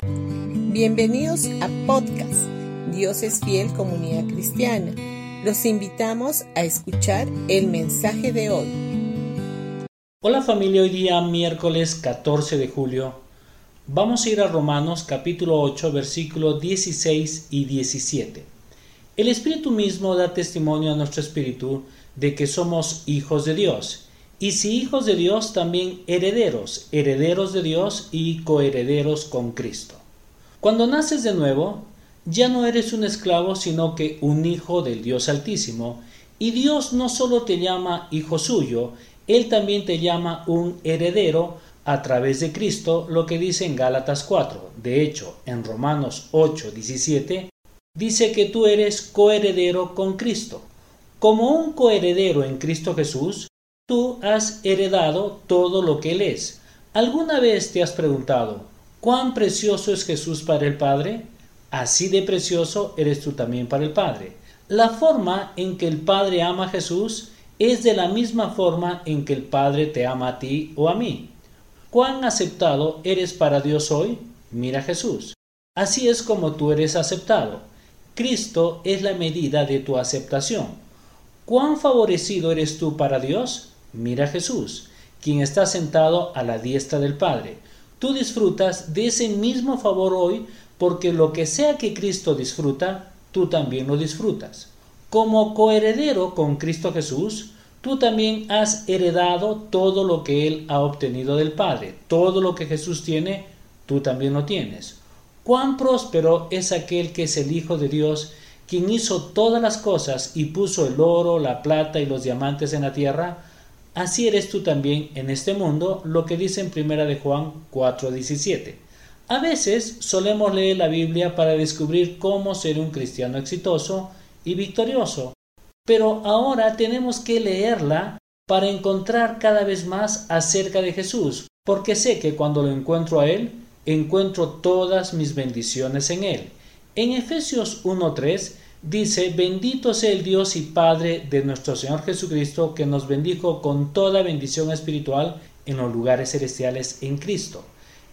Bienvenidos a podcast Dios es fiel comunidad cristiana. Los invitamos a escuchar el mensaje de hoy. Hola familia, hoy día miércoles 14 de julio vamos a ir a Romanos capítulo 8 versículos 16 y 17. El Espíritu mismo da testimonio a nuestro espíritu de que somos hijos de Dios y si hijos de Dios, también herederos, herederos de Dios y coherederos con Cristo. Cuando naces de nuevo, ya no eres un esclavo, sino que un hijo del Dios Altísimo, y Dios no solo te llama hijo suyo, Él también te llama un heredero a través de Cristo, lo que dice en Gálatas 4. De hecho, en Romanos 8, 17, dice que tú eres coheredero con Cristo. Como un coheredero en Cristo Jesús, Tú has heredado todo lo que Él es. ¿Alguna vez te has preguntado, ¿cuán precioso es Jesús para el Padre? Así de precioso eres tú también para el Padre. La forma en que el Padre ama a Jesús es de la misma forma en que el Padre te ama a ti o a mí. ¿Cuán aceptado eres para Dios hoy? Mira Jesús. Así es como tú eres aceptado. Cristo es la medida de tu aceptación. ¿Cuán favorecido eres tú para Dios? Mira Jesús, quien está sentado a la diestra del Padre. Tú disfrutas de ese mismo favor hoy porque lo que sea que Cristo disfruta, tú también lo disfrutas. Como coheredero con Cristo Jesús, tú también has heredado todo lo que Él ha obtenido del Padre. Todo lo que Jesús tiene, tú también lo tienes. Cuán próspero es aquel que es el Hijo de Dios, quien hizo todas las cosas y puso el oro, la plata y los diamantes en la tierra, así eres tú también en este mundo, lo que dice en primera de Juan 4:17. A veces solemos leer la Biblia para descubrir cómo ser un cristiano exitoso y victorioso, pero ahora tenemos que leerla para encontrar cada vez más acerca de Jesús, porque sé que cuando lo encuentro a Él, encuentro todas mis bendiciones en Él. En Efesios 1.3 dice, bendito sea el Dios y Padre de nuestro Señor Jesucristo, que nos bendijo con toda bendición espiritual en los lugares celestiales en Cristo.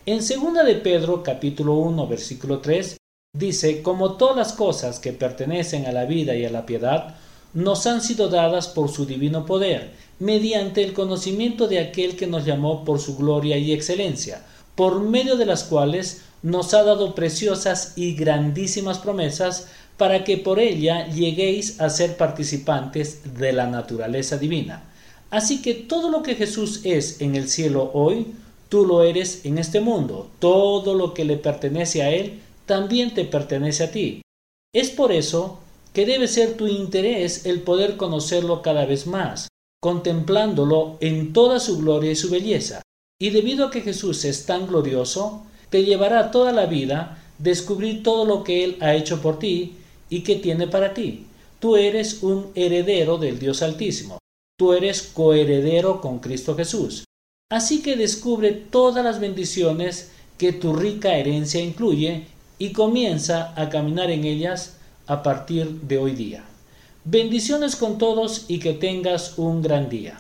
En 2 de Pedro capítulo 1 versículo 3 dice, como todas las cosas que pertenecen a la vida y a la piedad, nos han sido dadas por su divino poder, mediante el conocimiento de aquel que nos llamó por su gloria y excelencia, por medio de las cuales nos ha dado preciosas y grandísimas promesas, para que por ella lleguéis a ser participantes de la naturaleza divina. Así que todo lo que Jesús es en el cielo hoy, tú lo eres en este mundo. Todo lo que le pertenece a Él, también te pertenece a ti. Es por eso que debe ser tu interés el poder conocerlo cada vez más, contemplándolo en toda su gloria y su belleza. Y debido a que Jesús es tan glorioso, te llevará toda la vida descubrir todo lo que Él ha hecho por ti y que tiene para ti. Tú eres un heredero del Dios Altísimo. Tú eres coheredero con Cristo Jesús. Así que descubre todas las bendiciones que tu rica herencia incluye y comienza a caminar en ellas a partir de hoy día. Bendiciones con todos y que tengas un gran día.